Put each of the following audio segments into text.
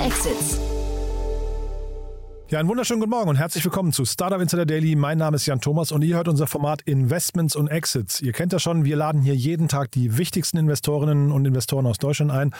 Exits. Ja, einen wunderschönen guten Morgen und herzlich willkommen zu Startup Insider Daily. Mein Name ist Jan Thomas und ihr hört unser Format Investments und Exits. Ihr kennt das schon, wir laden hier jeden Tag die wichtigsten Investorinnen und Investoren aus Deutschland ein.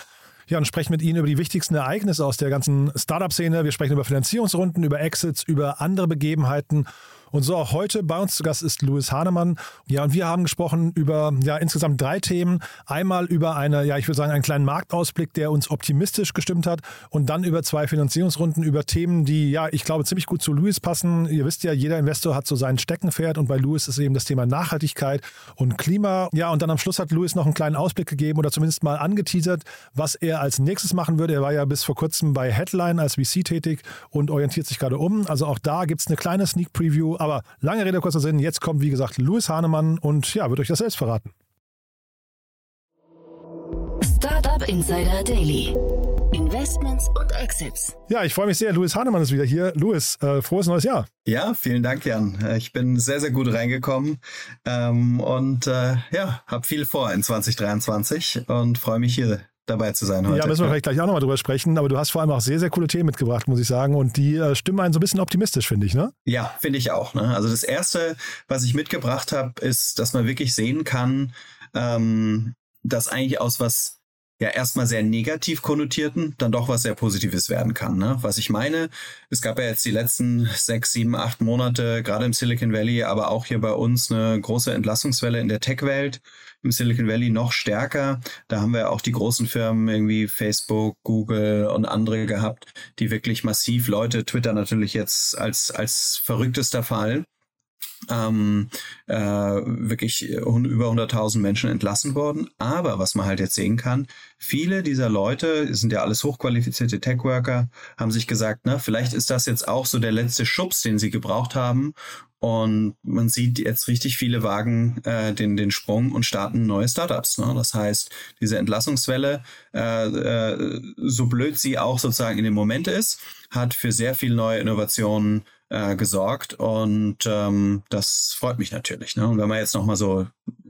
Ja, und sprechen mit Ihnen über die wichtigsten Ereignisse aus der ganzen Startup-Szene. Wir sprechen über Finanzierungsrunden, über Exits, über andere Begebenheiten und so auch heute bei uns zu Gast ist Louis Hahnemann. Ja, und wir haben gesprochen über ja insgesamt drei Themen. Einmal über eine, ja, ich würde sagen, einen kleinen Marktausblick, der uns optimistisch gestimmt hat. Und dann über zwei Finanzierungsrunden, über Themen, die, ja, ich glaube, ziemlich gut zu Louis passen. Ihr wisst ja, jeder Investor hat so sein Steckenpferd und bei Louis ist eben das Thema Nachhaltigkeit und Klima. Ja, und dann am Schluss hat Louis noch einen kleinen Ausblick gegeben oder zumindest mal angeteasert, was er als nächstes machen würde. Er war ja bis vor kurzem bei Headline als VC tätig und orientiert sich gerade um. Also auch da gibt es eine kleine Sneak Preview aber lange Rede, kurzer Sinn. Jetzt kommt, wie gesagt, Louis Hahnemann und ja, wird euch das selbst verraten. Startup Insider Daily. Investments und Exits. Ja, ich freue mich sehr. Louis Hahnemann ist wieder hier. Louis, äh, frohes neues Jahr. Ja, vielen Dank, Jan. Äh, ich bin sehr, sehr gut reingekommen ähm, und äh, ja, habe viel vor in 2023 und freue mich hier dabei zu sein heute. Ja, müssen wir vielleicht gleich auch nochmal drüber sprechen, aber du hast vor allem auch sehr, sehr coole Themen mitgebracht, muss ich sagen. Und die äh, stimmen einen so ein bisschen optimistisch, finde ich, ne? Ja, finde ich auch. Ne? Also das Erste, was ich mitgebracht habe, ist, dass man wirklich sehen kann, ähm, dass eigentlich aus was ja erstmal sehr negativ konnotierten dann doch was sehr Positives werden kann. Ne? Was ich meine, es gab ja jetzt die letzten sechs, sieben, acht Monate, gerade im Silicon Valley, aber auch hier bei uns eine große Entlassungswelle in der Tech-Welt. Im Silicon Valley noch stärker. Da haben wir auch die großen Firmen irgendwie Facebook, Google und andere gehabt, die wirklich massiv Leute, Twitter natürlich jetzt als, als verrücktester Fall, ähm, äh, wirklich über 100.000 Menschen entlassen worden. Aber was man halt jetzt sehen kann, viele dieser Leute, sind ja alles hochqualifizierte Tech-Worker, haben sich gesagt, na, vielleicht ist das jetzt auch so der letzte Schubs, den sie gebraucht haben. Und man sieht jetzt richtig viele Wagen äh, den, den Sprung und starten neue Startups. Ne? Das heißt, diese Entlassungswelle, äh, äh, so blöd sie auch sozusagen in dem Moment ist, hat für sehr viel neue Innovationen äh, gesorgt und ähm, das freut mich natürlich. Ne? Und wenn man jetzt nochmal so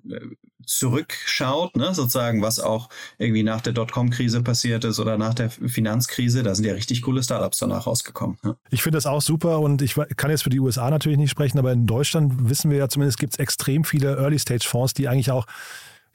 äh, zurückschaut, ne, sozusagen, was auch irgendwie nach der Dotcom-Krise passiert ist oder nach der Finanzkrise, da sind ja richtig coole Startups danach rausgekommen. Ne? Ich finde das auch super und ich kann jetzt für die USA natürlich nicht sprechen, aber in Deutschland wissen wir ja zumindest, gibt es extrem viele Early-Stage-Fonds, die eigentlich auch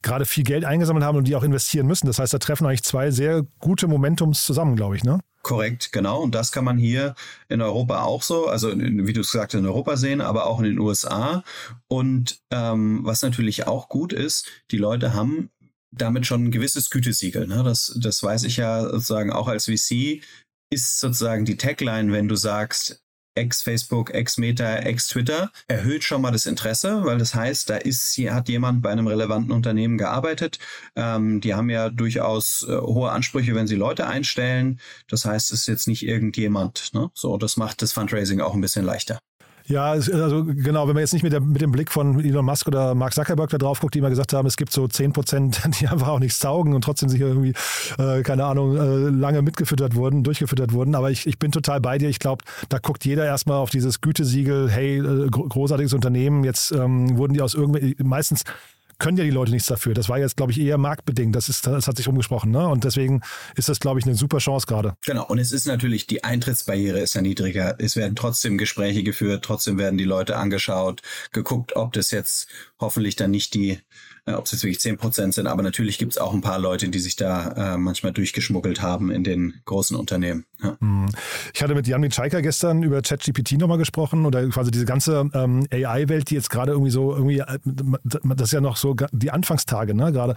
gerade viel Geld eingesammelt haben und die auch investieren müssen. Das heißt, da treffen eigentlich zwei sehr gute Momentums zusammen, glaube ich, ne? Korrekt, genau. Und das kann man hier in Europa auch so, also wie du es gesagt hast, in Europa sehen, aber auch in den USA. Und ähm, was natürlich auch gut ist, die Leute haben damit schon ein gewisses Gütesiegel. Ne? Das, das weiß ich ja sozusagen auch als VC, ist sozusagen die Tagline, wenn du sagst, ex-Facebook, ex-Meta, ex-Twitter, erhöht schon mal das Interesse, weil das heißt, da ist, hat jemand bei einem relevanten Unternehmen gearbeitet. Ähm, die haben ja durchaus äh, hohe Ansprüche, wenn sie Leute einstellen. Das heißt, es ist jetzt nicht irgendjemand. Ne? So, das macht das Fundraising auch ein bisschen leichter. Ja, also genau, wenn man jetzt nicht mit, der, mit dem Blick von Elon Musk oder Mark Zuckerberg da drauf guckt, die immer gesagt haben, es gibt so 10 Prozent, die einfach auch nichts taugen und trotzdem sich irgendwie, äh, keine Ahnung, äh, lange mitgefüttert wurden, durchgefüttert wurden. Aber ich, ich bin total bei dir. Ich glaube, da guckt jeder erstmal auf dieses Gütesiegel, hey, äh, großartiges Unternehmen, jetzt ähm, wurden die aus irgendwie, meistens können ja die Leute nichts dafür. Das war jetzt, glaube ich, eher marktbedingt. Das, ist, das hat sich umgesprochen. Ne? Und deswegen ist das, glaube ich, eine super Chance gerade. Genau. Und es ist natürlich, die Eintrittsbarriere ist ja niedriger. Es werden trotzdem Gespräche geführt, trotzdem werden die Leute angeschaut, geguckt, ob das jetzt hoffentlich dann nicht die äh, ob es jetzt wirklich zehn Prozent sind. Aber natürlich gibt es auch ein paar Leute, die sich da äh, manchmal durchgeschmuggelt haben in den großen Unternehmen. Ja. Hm. Ich hatte mit Jan Mitschaiker gestern über ChatGPT nochmal gesprochen oder quasi diese ganze ähm, AI-Welt, die jetzt gerade irgendwie so, irgendwie, äh, das ist ja noch so die Anfangstage, ne, gerade.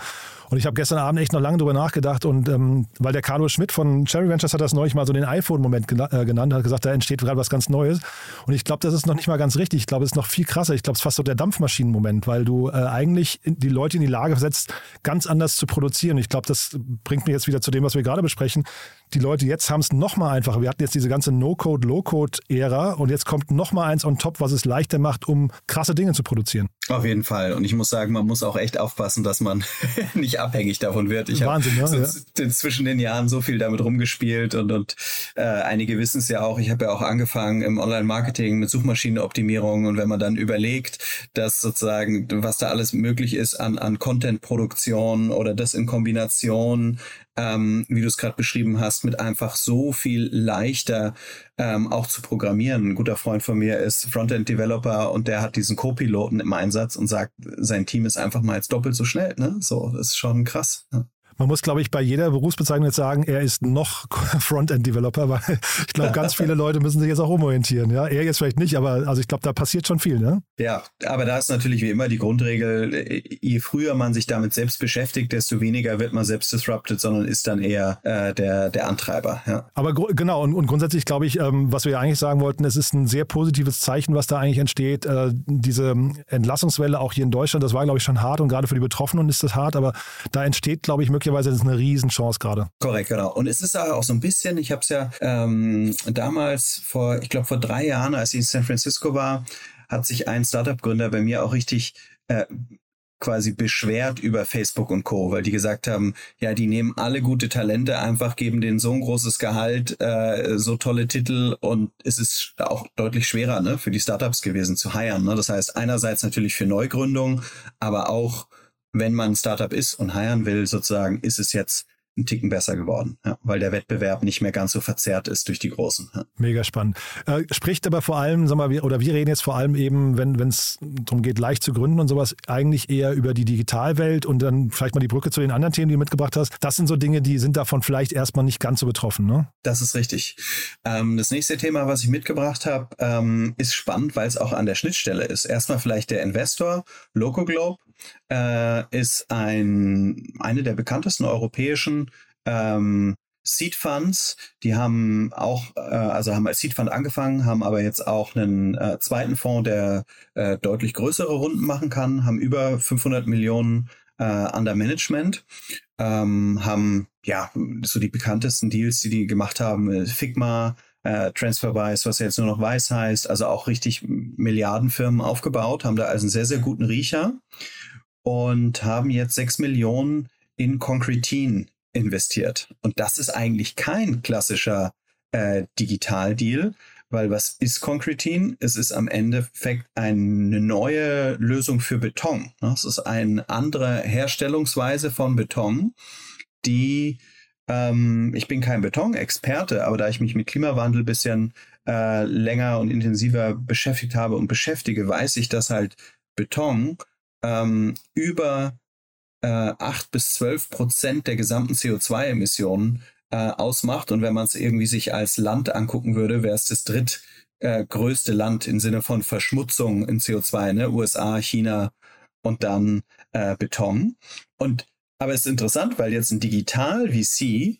Und ich habe gestern Abend echt noch lange drüber nachgedacht und ähm, weil der Carlo Schmidt von Cherry Ventures hat das neulich mal so den iPhone-Moment äh, genannt, hat gesagt, da entsteht gerade was ganz Neues. Und ich glaube, das ist noch nicht mal ganz richtig. Ich glaube, es ist noch viel krasser. Ich glaube, es ist fast so der Dampfmaschinen-Moment, weil du äh, eigentlich die Leute in die Lage versetzt, ganz anders zu produzieren. Ich glaube, das bringt mich jetzt wieder zu dem, was wir gerade besprechen. Die Leute jetzt haben es noch mal einfacher. Wir hatten jetzt diese ganze No-Code, Low-Code-Ära und jetzt kommt noch mal eins on top, was es leichter macht, um krasse Dinge zu produzieren. Auf jeden Fall. Und ich muss sagen, man muss auch echt aufpassen, dass man nicht abhängig davon wird. Ich habe ja. zwischen den Jahren so viel damit rumgespielt und, und äh, einige wissen es ja auch. Ich habe ja auch angefangen im Online-Marketing mit Suchmaschinenoptimierung und wenn man dann überlegt, dass sozusagen, was da alles möglich ist an, an Content-Produktion oder das in Kombination, ähm, wie du es gerade beschrieben hast, mit einfach so viel leichter ähm, auch zu programmieren. Ein guter Freund von mir ist Frontend-Developer und der hat diesen Co-Piloten im Einsatz und sagt, sein Team ist einfach mal jetzt doppelt so schnell. Ne? So, das ist schon krass. Ja. Man muss, glaube ich, bei jeder Berufsbezeichnung jetzt sagen, er ist noch Frontend-Developer, weil ich glaube, ganz viele Leute müssen sich jetzt auch umorientieren. Ja, er jetzt vielleicht nicht, aber also ich glaube, da passiert schon viel. Ne? Ja, aber da ist natürlich wie immer die Grundregel, je früher man sich damit selbst beschäftigt, desto weniger wird man selbst disrupted, sondern ist dann eher äh, der, der Antreiber. Ja. Aber genau, und, und grundsätzlich glaube ich, ähm, was wir ja eigentlich sagen wollten, es ist ein sehr positives Zeichen, was da eigentlich entsteht. Äh, diese Entlassungswelle auch hier in Deutschland, das war, glaube ich, schon hart und gerade für die Betroffenen ist das hart, aber da entsteht, glaube ich, möglicherweise möglicherweise ist es eine Riesenchance gerade. Korrekt, genau. Und es ist auch so ein bisschen, ich habe es ja ähm, damals vor, ich glaube vor drei Jahren, als ich in San Francisco war, hat sich ein Startup-Gründer bei mir auch richtig äh, quasi beschwert über Facebook und Co., weil die gesagt haben, ja, die nehmen alle gute Talente einfach, geben denen so ein großes Gehalt, äh, so tolle Titel und es ist auch deutlich schwerer ne, für die Startups gewesen zu heiren. Ne? Das heißt, einerseits natürlich für Neugründung, aber auch wenn man ein Startup ist und heiern will, sozusagen, ist es jetzt ein Ticken besser geworden, ja, weil der Wettbewerb nicht mehr ganz so verzerrt ist durch die Großen. Ja. Mega spannend. Äh, spricht aber vor allem, sag mal, wir, oder wir reden jetzt vor allem eben, wenn es darum geht, leicht zu gründen und sowas, eigentlich eher über die Digitalwelt und dann vielleicht mal die Brücke zu den anderen Themen, die du mitgebracht hast. Das sind so Dinge, die sind davon vielleicht erstmal nicht ganz so betroffen, ne? Das ist richtig. Ähm, das nächste Thema, was ich mitgebracht habe, ähm, ist spannend, weil es auch an der Schnittstelle ist. Erstmal vielleicht der Investor, LocoGlobe äh, ist ein, eine der bekanntesten europäischen ähm, Seed Funds, die haben auch, äh, also haben als Seed Fund angefangen, haben aber jetzt auch einen äh, zweiten Fonds, der äh, deutlich größere Runden machen kann, haben über 500 Millionen äh, under Management, ähm, haben ja so die bekanntesten Deals, die die gemacht haben, äh, Figma, äh, TransferWise, was jetzt nur noch Weiß heißt, also auch richtig Milliardenfirmen aufgebaut, haben da also einen sehr, sehr guten Riecher und haben jetzt 6 Millionen in Concretine investiert. Und das ist eigentlich kein klassischer äh, Digital-Deal, weil was ist Concretine? Es ist am Endeffekt eine neue Lösung für Beton. Ne? Es ist eine andere Herstellungsweise von Beton, die ähm, ich bin kein Betonexperte, aber da ich mich mit Klimawandel bisschen äh, länger und intensiver beschäftigt habe und beschäftige, weiß ich, dass halt Beton ähm, über äh, 8 bis 12 Prozent der gesamten CO2-Emissionen äh, ausmacht. Und wenn man es irgendwie sich als Land angucken würde, wäre es das drittgrößte äh, Land im Sinne von Verschmutzung in CO2, ne? USA, China und dann äh, Beton. Und aber es ist interessant, weil jetzt ein Digital-VC,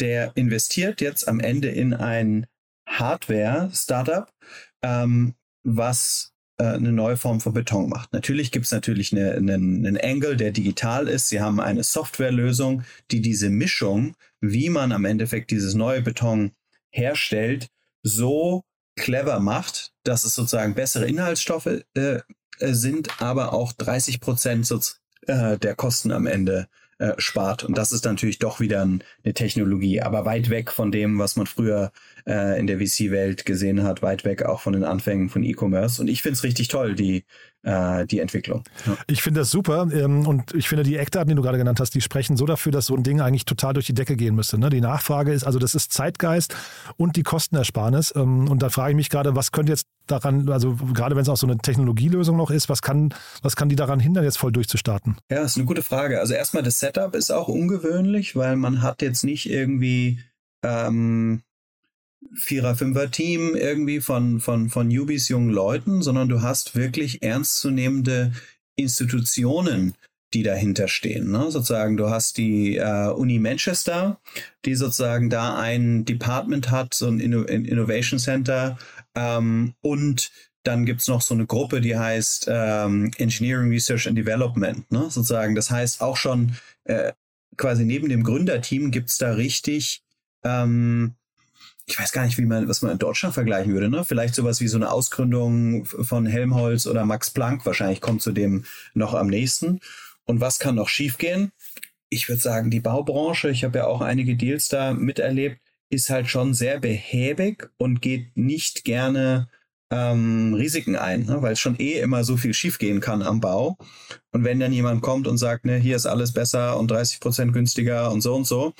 der investiert jetzt am Ende in ein Hardware-Startup, ähm, was äh, eine neue Form von Beton macht. Natürlich gibt es natürlich eine, eine, einen Angle, der digital ist. Sie haben eine Softwarelösung, die diese Mischung, wie man am Endeffekt dieses neue Beton herstellt, so clever macht, dass es sozusagen bessere Inhaltsstoffe äh, äh sind, aber auch 30 Prozent äh, der Kosten am Ende äh, spart. Und das ist natürlich doch wieder ein, eine Technologie, aber weit weg von dem, was man früher äh, in der VC-Welt gesehen hat, weit weg auch von den Anfängen von E-Commerce. Und ich finde es richtig toll, die, äh, die Entwicklung. Ja. Ich finde das super ähm, und ich finde die Eckdaten, die du gerade genannt hast, die sprechen so dafür, dass so ein Ding eigentlich total durch die Decke gehen müsste. Ne? Die Nachfrage ist, also das ist Zeitgeist und die Kostenersparnis. Ähm, und da frage ich mich gerade, was könnte jetzt daran, also gerade wenn es auch so eine Technologielösung noch ist, was kann, was kann die daran hindern, jetzt voll durchzustarten? Ja, das ist eine gute Frage. Also erstmal das Setup ist auch ungewöhnlich, weil man hat jetzt nicht irgendwie ähm, Vierer-, Fünfer-Team irgendwie von, von, von Newbies, jungen Leuten, sondern du hast wirklich ernstzunehmende Institutionen, die dahinter stehen. Ne? Sozusagen, du hast die äh, Uni Manchester, die sozusagen da ein Department hat, so ein Inno Innovation Center ähm, und dann gibt's noch so eine Gruppe, die heißt ähm, Engineering Research and Development. Ne? Sozusagen, das heißt auch schon äh, quasi neben dem Gründerteam gibt's da richtig ähm, ich weiß gar nicht, wie man, was man in Deutschland vergleichen würde, ne? Vielleicht sowas wie so eine Ausgründung von Helmholtz oder Max Planck, wahrscheinlich kommt zu dem noch am nächsten. Und was kann noch schiefgehen? Ich würde sagen, die Baubranche, ich habe ja auch einige Deals da miterlebt, ist halt schon sehr behäbig und geht nicht gerne ähm, Risiken ein, ne? weil es schon eh immer so viel schiefgehen kann am Bau. Und wenn dann jemand kommt und sagt, ne, hier ist alles besser und 30 Prozent günstiger und so und so,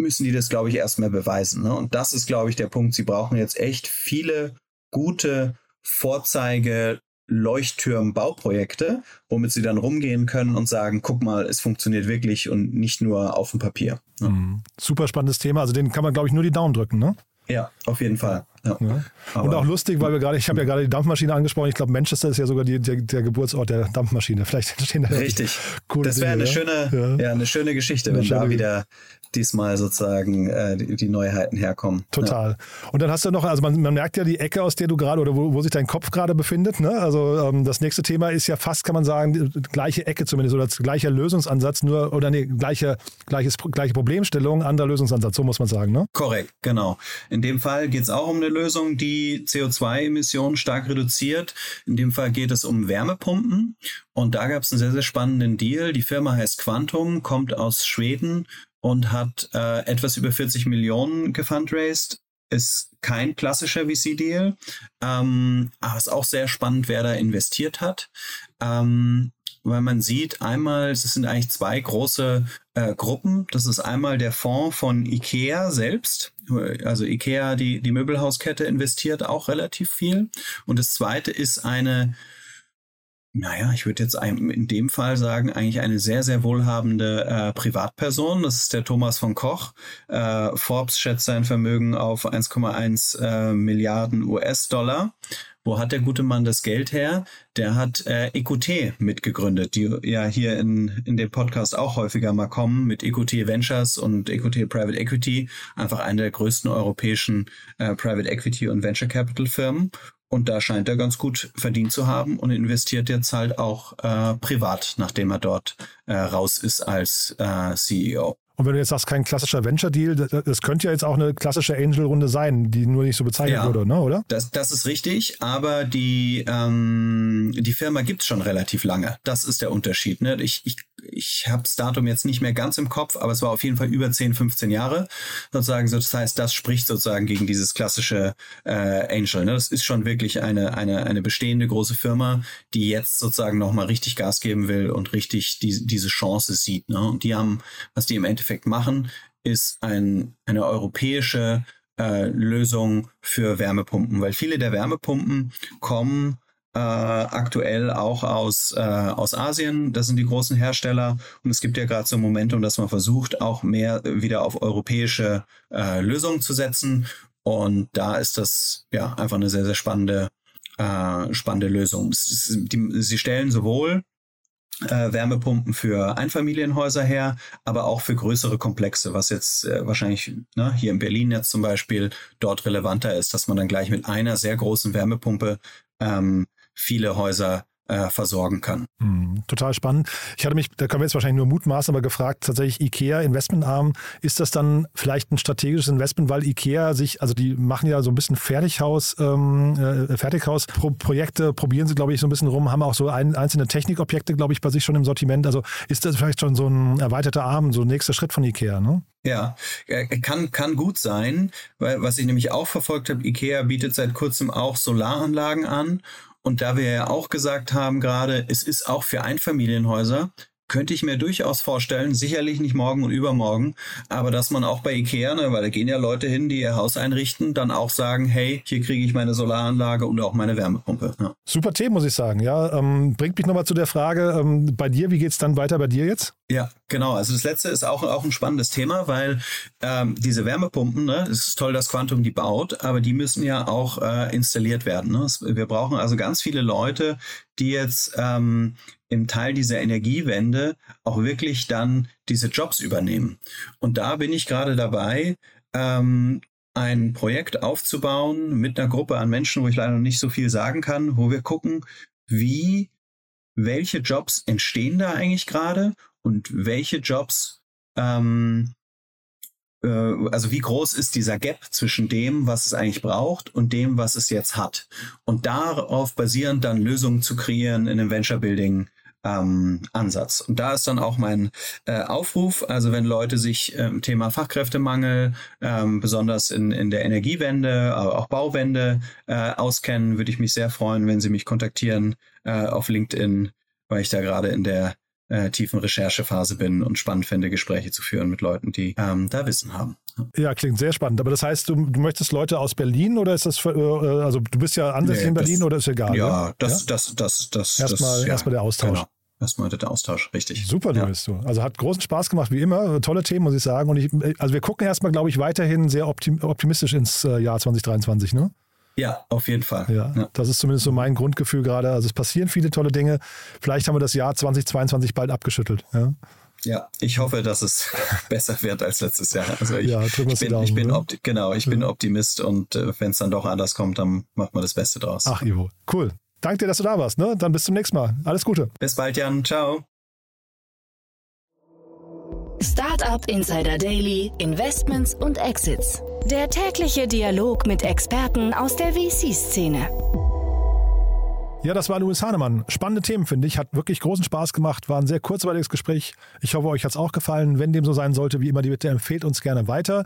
müssen die das, glaube ich, erstmal beweisen. Ne? Und das ist, glaube ich, der Punkt. Sie brauchen jetzt echt viele gute Vorzeige, Leuchttürm-Bauprojekte, womit sie dann rumgehen können und sagen, guck mal, es funktioniert wirklich und nicht nur auf dem Papier. Ne? Mhm. Super spannendes Thema. Also den kann man, glaube ich, nur die Daumen drücken, ne? Ja, auf jeden Fall. Ja. Ja. Und auch lustig, weil wir gerade, ich habe ja gerade die Dampfmaschine angesprochen. Ich glaube, Manchester ist ja sogar die, der, der, Geburtsort der Dampfmaschine. Vielleicht entstehen da Richtig. Coole das wäre eine ja? schöne, ja. eine schöne Geschichte, eine wenn schöne da wieder diesmal sozusagen äh, die, die, Neuheiten herkommen. Total. Und dann hast du noch, also man, man merkt ja die Ecke, aus der du gerade oder wo, wo, sich dein Kopf gerade befindet. Ne? Also ähm, das nächste Thema ist ja fast, kann man sagen, gleiche Ecke zumindest oder gleicher Lösungsansatz, nur oder nee, gleiche, gleiches, gleiche Problemstellung, anderer Lösungsansatz, so muss man sagen. Ne? Korrekt, genau. In dem Fall geht es auch um eine Lösung, die CO2-Emissionen stark reduziert. In dem Fall geht es um Wärmepumpen. Und da gab es einen sehr, sehr spannenden Deal. Die Firma heißt Quantum, kommt aus Schweden und hat äh, etwas über 40 Millionen gefundraised. Ist kein klassischer VC-Deal, ähm, aber ist auch sehr spannend, wer da investiert hat. Ähm, weil man sieht einmal, es sind eigentlich zwei große äh, Gruppen. Das ist einmal der Fonds von IKEA selbst. Also IKEA, die, die Möbelhauskette, investiert auch relativ viel. Und das zweite ist eine naja, ich würde jetzt in dem Fall sagen, eigentlich eine sehr, sehr wohlhabende äh, Privatperson. Das ist der Thomas von Koch. Äh, Forbes schätzt sein Vermögen auf 1,1 äh, Milliarden US-Dollar. Wo hat der gute Mann das Geld her? Der hat äh, EQT mitgegründet, die ja hier in, in dem Podcast auch häufiger mal kommen, mit EQT Ventures und EQT Private Equity, einfach eine der größten europäischen äh, Private Equity und Venture Capital Firmen. Und da scheint er ganz gut verdient zu haben und investiert jetzt halt auch äh, privat, nachdem er dort äh, raus ist als äh, CEO. Und wenn du jetzt sagst, kein klassischer Venture-Deal, das könnte ja jetzt auch eine klassische Angel-Runde sein, die nur nicht so bezeichnet ja, wurde, ne, oder? Das, das ist richtig, aber die, ähm, die Firma gibt's schon relativ lange. Das ist der Unterschied. Ne? Ich, ich ich habe das Datum jetzt nicht mehr ganz im Kopf, aber es war auf jeden Fall über 10, 15 Jahre sozusagen. Das heißt, das spricht sozusagen gegen dieses klassische äh, Angel. Ne? Das ist schon wirklich eine, eine, eine bestehende große Firma, die jetzt sozusagen nochmal richtig Gas geben will und richtig die, diese Chance sieht. Ne? Und die haben, was die im Endeffekt machen, ist ein, eine europäische äh, Lösung für Wärmepumpen, weil viele der Wärmepumpen kommen äh, aktuell auch aus, äh, aus Asien. Das sind die großen Hersteller. Und es gibt ja gerade so ein Momentum, dass man versucht, auch mehr wieder auf europäische äh, Lösungen zu setzen. Und da ist das ja einfach eine sehr, sehr spannende, äh, spannende Lösung. Ist, die, sie stellen sowohl äh, Wärmepumpen für Einfamilienhäuser her, aber auch für größere Komplexe, was jetzt äh, wahrscheinlich ne, hier in Berlin jetzt zum Beispiel dort relevanter ist, dass man dann gleich mit einer sehr großen Wärmepumpe ähm, viele Häuser äh, versorgen kann. Hm, total spannend. Ich hatte mich, da können wir jetzt wahrscheinlich nur mutmaßen, aber gefragt, tatsächlich IKEA Investmentarm, ist das dann vielleicht ein strategisches Investment, weil IKEA sich, also die machen ja so ein bisschen Fertighaus, ähm, äh, Fertighaus-Projekte, probieren sie, glaube ich, so ein bisschen rum, haben auch so ein, einzelne Technikobjekte, glaube ich, bei sich schon im Sortiment. Also ist das vielleicht schon so ein erweiterter Arm, so ein nächster Schritt von IKEA, ne? Ja, kann, kann gut sein, weil was ich nämlich auch verfolgt habe, IKEA bietet seit kurzem auch Solaranlagen an und da wir ja auch gesagt haben gerade, es ist auch für Einfamilienhäuser könnte ich mir durchaus vorstellen, sicherlich nicht morgen und übermorgen, aber dass man auch bei Ikea, ne, weil da gehen ja Leute hin, die ihr Haus einrichten, dann auch sagen, hey, hier kriege ich meine Solaranlage und auch meine Wärmepumpe. Ja. Super Themen, muss ich sagen. Ja, ähm, bringt mich nochmal zu der Frage, ähm, bei dir, wie geht es dann weiter bei dir jetzt? Ja, genau. Also das letzte ist auch, auch ein spannendes Thema, weil ähm, diese Wärmepumpen, ne, es ist toll, dass Quantum die baut, aber die müssen ja auch äh, installiert werden. Ne? Wir brauchen also ganz viele Leute, die jetzt ähm, im Teil dieser Energiewende auch wirklich dann diese Jobs übernehmen. Und da bin ich gerade dabei, ähm, ein Projekt aufzubauen mit einer Gruppe an Menschen, wo ich leider noch nicht so viel sagen kann, wo wir gucken, wie, welche Jobs entstehen da eigentlich gerade und welche Jobs, ähm, äh, also wie groß ist dieser Gap zwischen dem, was es eigentlich braucht und dem, was es jetzt hat. Und darauf basierend dann Lösungen zu kreieren in einem Venture Building ähm, Ansatz. Und da ist dann auch mein äh, Aufruf, also wenn Leute sich ähm, Thema Fachkräftemangel, ähm, besonders in, in der Energiewende, aber auch Bauwende äh, auskennen, würde ich mich sehr freuen, wenn sie mich kontaktieren äh, auf LinkedIn, weil ich da gerade in der äh, tiefen Recherchephase bin und spannend finde, Gespräche zu führen mit Leuten, die ähm, da Wissen haben. Ja, klingt sehr spannend. Aber das heißt, du, du möchtest Leute aus Berlin oder ist das, für, äh, also du bist ja ansässig nee, in Berlin das, oder ist egal? Ja, ja? das, das, das, das, erstmal, das, ja, erstmal der Austausch. Genau. Erstmal der Austausch, richtig. Super, ja. Louis, du. Also hat großen Spaß gemacht, wie immer. Tolle Themen, muss ich sagen. Und ich, also wir gucken erstmal, glaube ich, weiterhin sehr optimistisch ins äh, Jahr 2023, ne? Ja, auf jeden Fall. Ja, ja, das ist zumindest so mein Grundgefühl gerade. Also es passieren viele tolle Dinge. Vielleicht haben wir das Jahr 2022 bald abgeschüttelt. Ja, ja ich hoffe, dass es besser wird als letztes Jahr. Also ich, ja, ich bin, Daumen, ich bin genau, ich ja. bin Optimist und äh, wenn es dann doch anders kommt, dann macht man das Beste draus. Ach, Ivo, cool. Danke dir, dass du da warst. Ne? Dann bis zum nächsten Mal. Alles Gute. Bis bald, Jan. Ciao. Startup Insider Daily, Investments und Exits. Der tägliche Dialog mit Experten aus der VC-Szene. Ja, das war Louis Hahnemann. Spannende Themen, finde ich. Hat wirklich großen Spaß gemacht. War ein sehr kurzweiliges Gespräch. Ich hoffe, euch hat es auch gefallen. Wenn dem so sein sollte, wie immer, die Bitte empfehlt uns gerne weiter.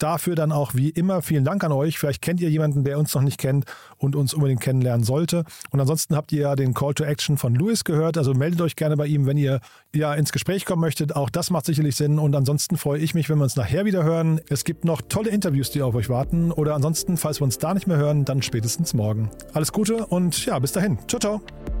Dafür dann auch wie immer vielen Dank an euch. Vielleicht kennt ihr jemanden, der uns noch nicht kennt und uns unbedingt kennenlernen sollte. Und ansonsten habt ihr ja den Call to Action von Louis gehört. Also meldet euch gerne bei ihm, wenn ihr ja ins Gespräch kommen möchtet. Auch das macht sicherlich Sinn. Und ansonsten freue ich mich, wenn wir uns nachher wieder hören. Es gibt noch tolle Interviews, die auf euch warten. Oder ansonsten, falls wir uns da nicht mehr hören, dann spätestens morgen. Alles Gute und ja, bis dahin. Ciao, ciao.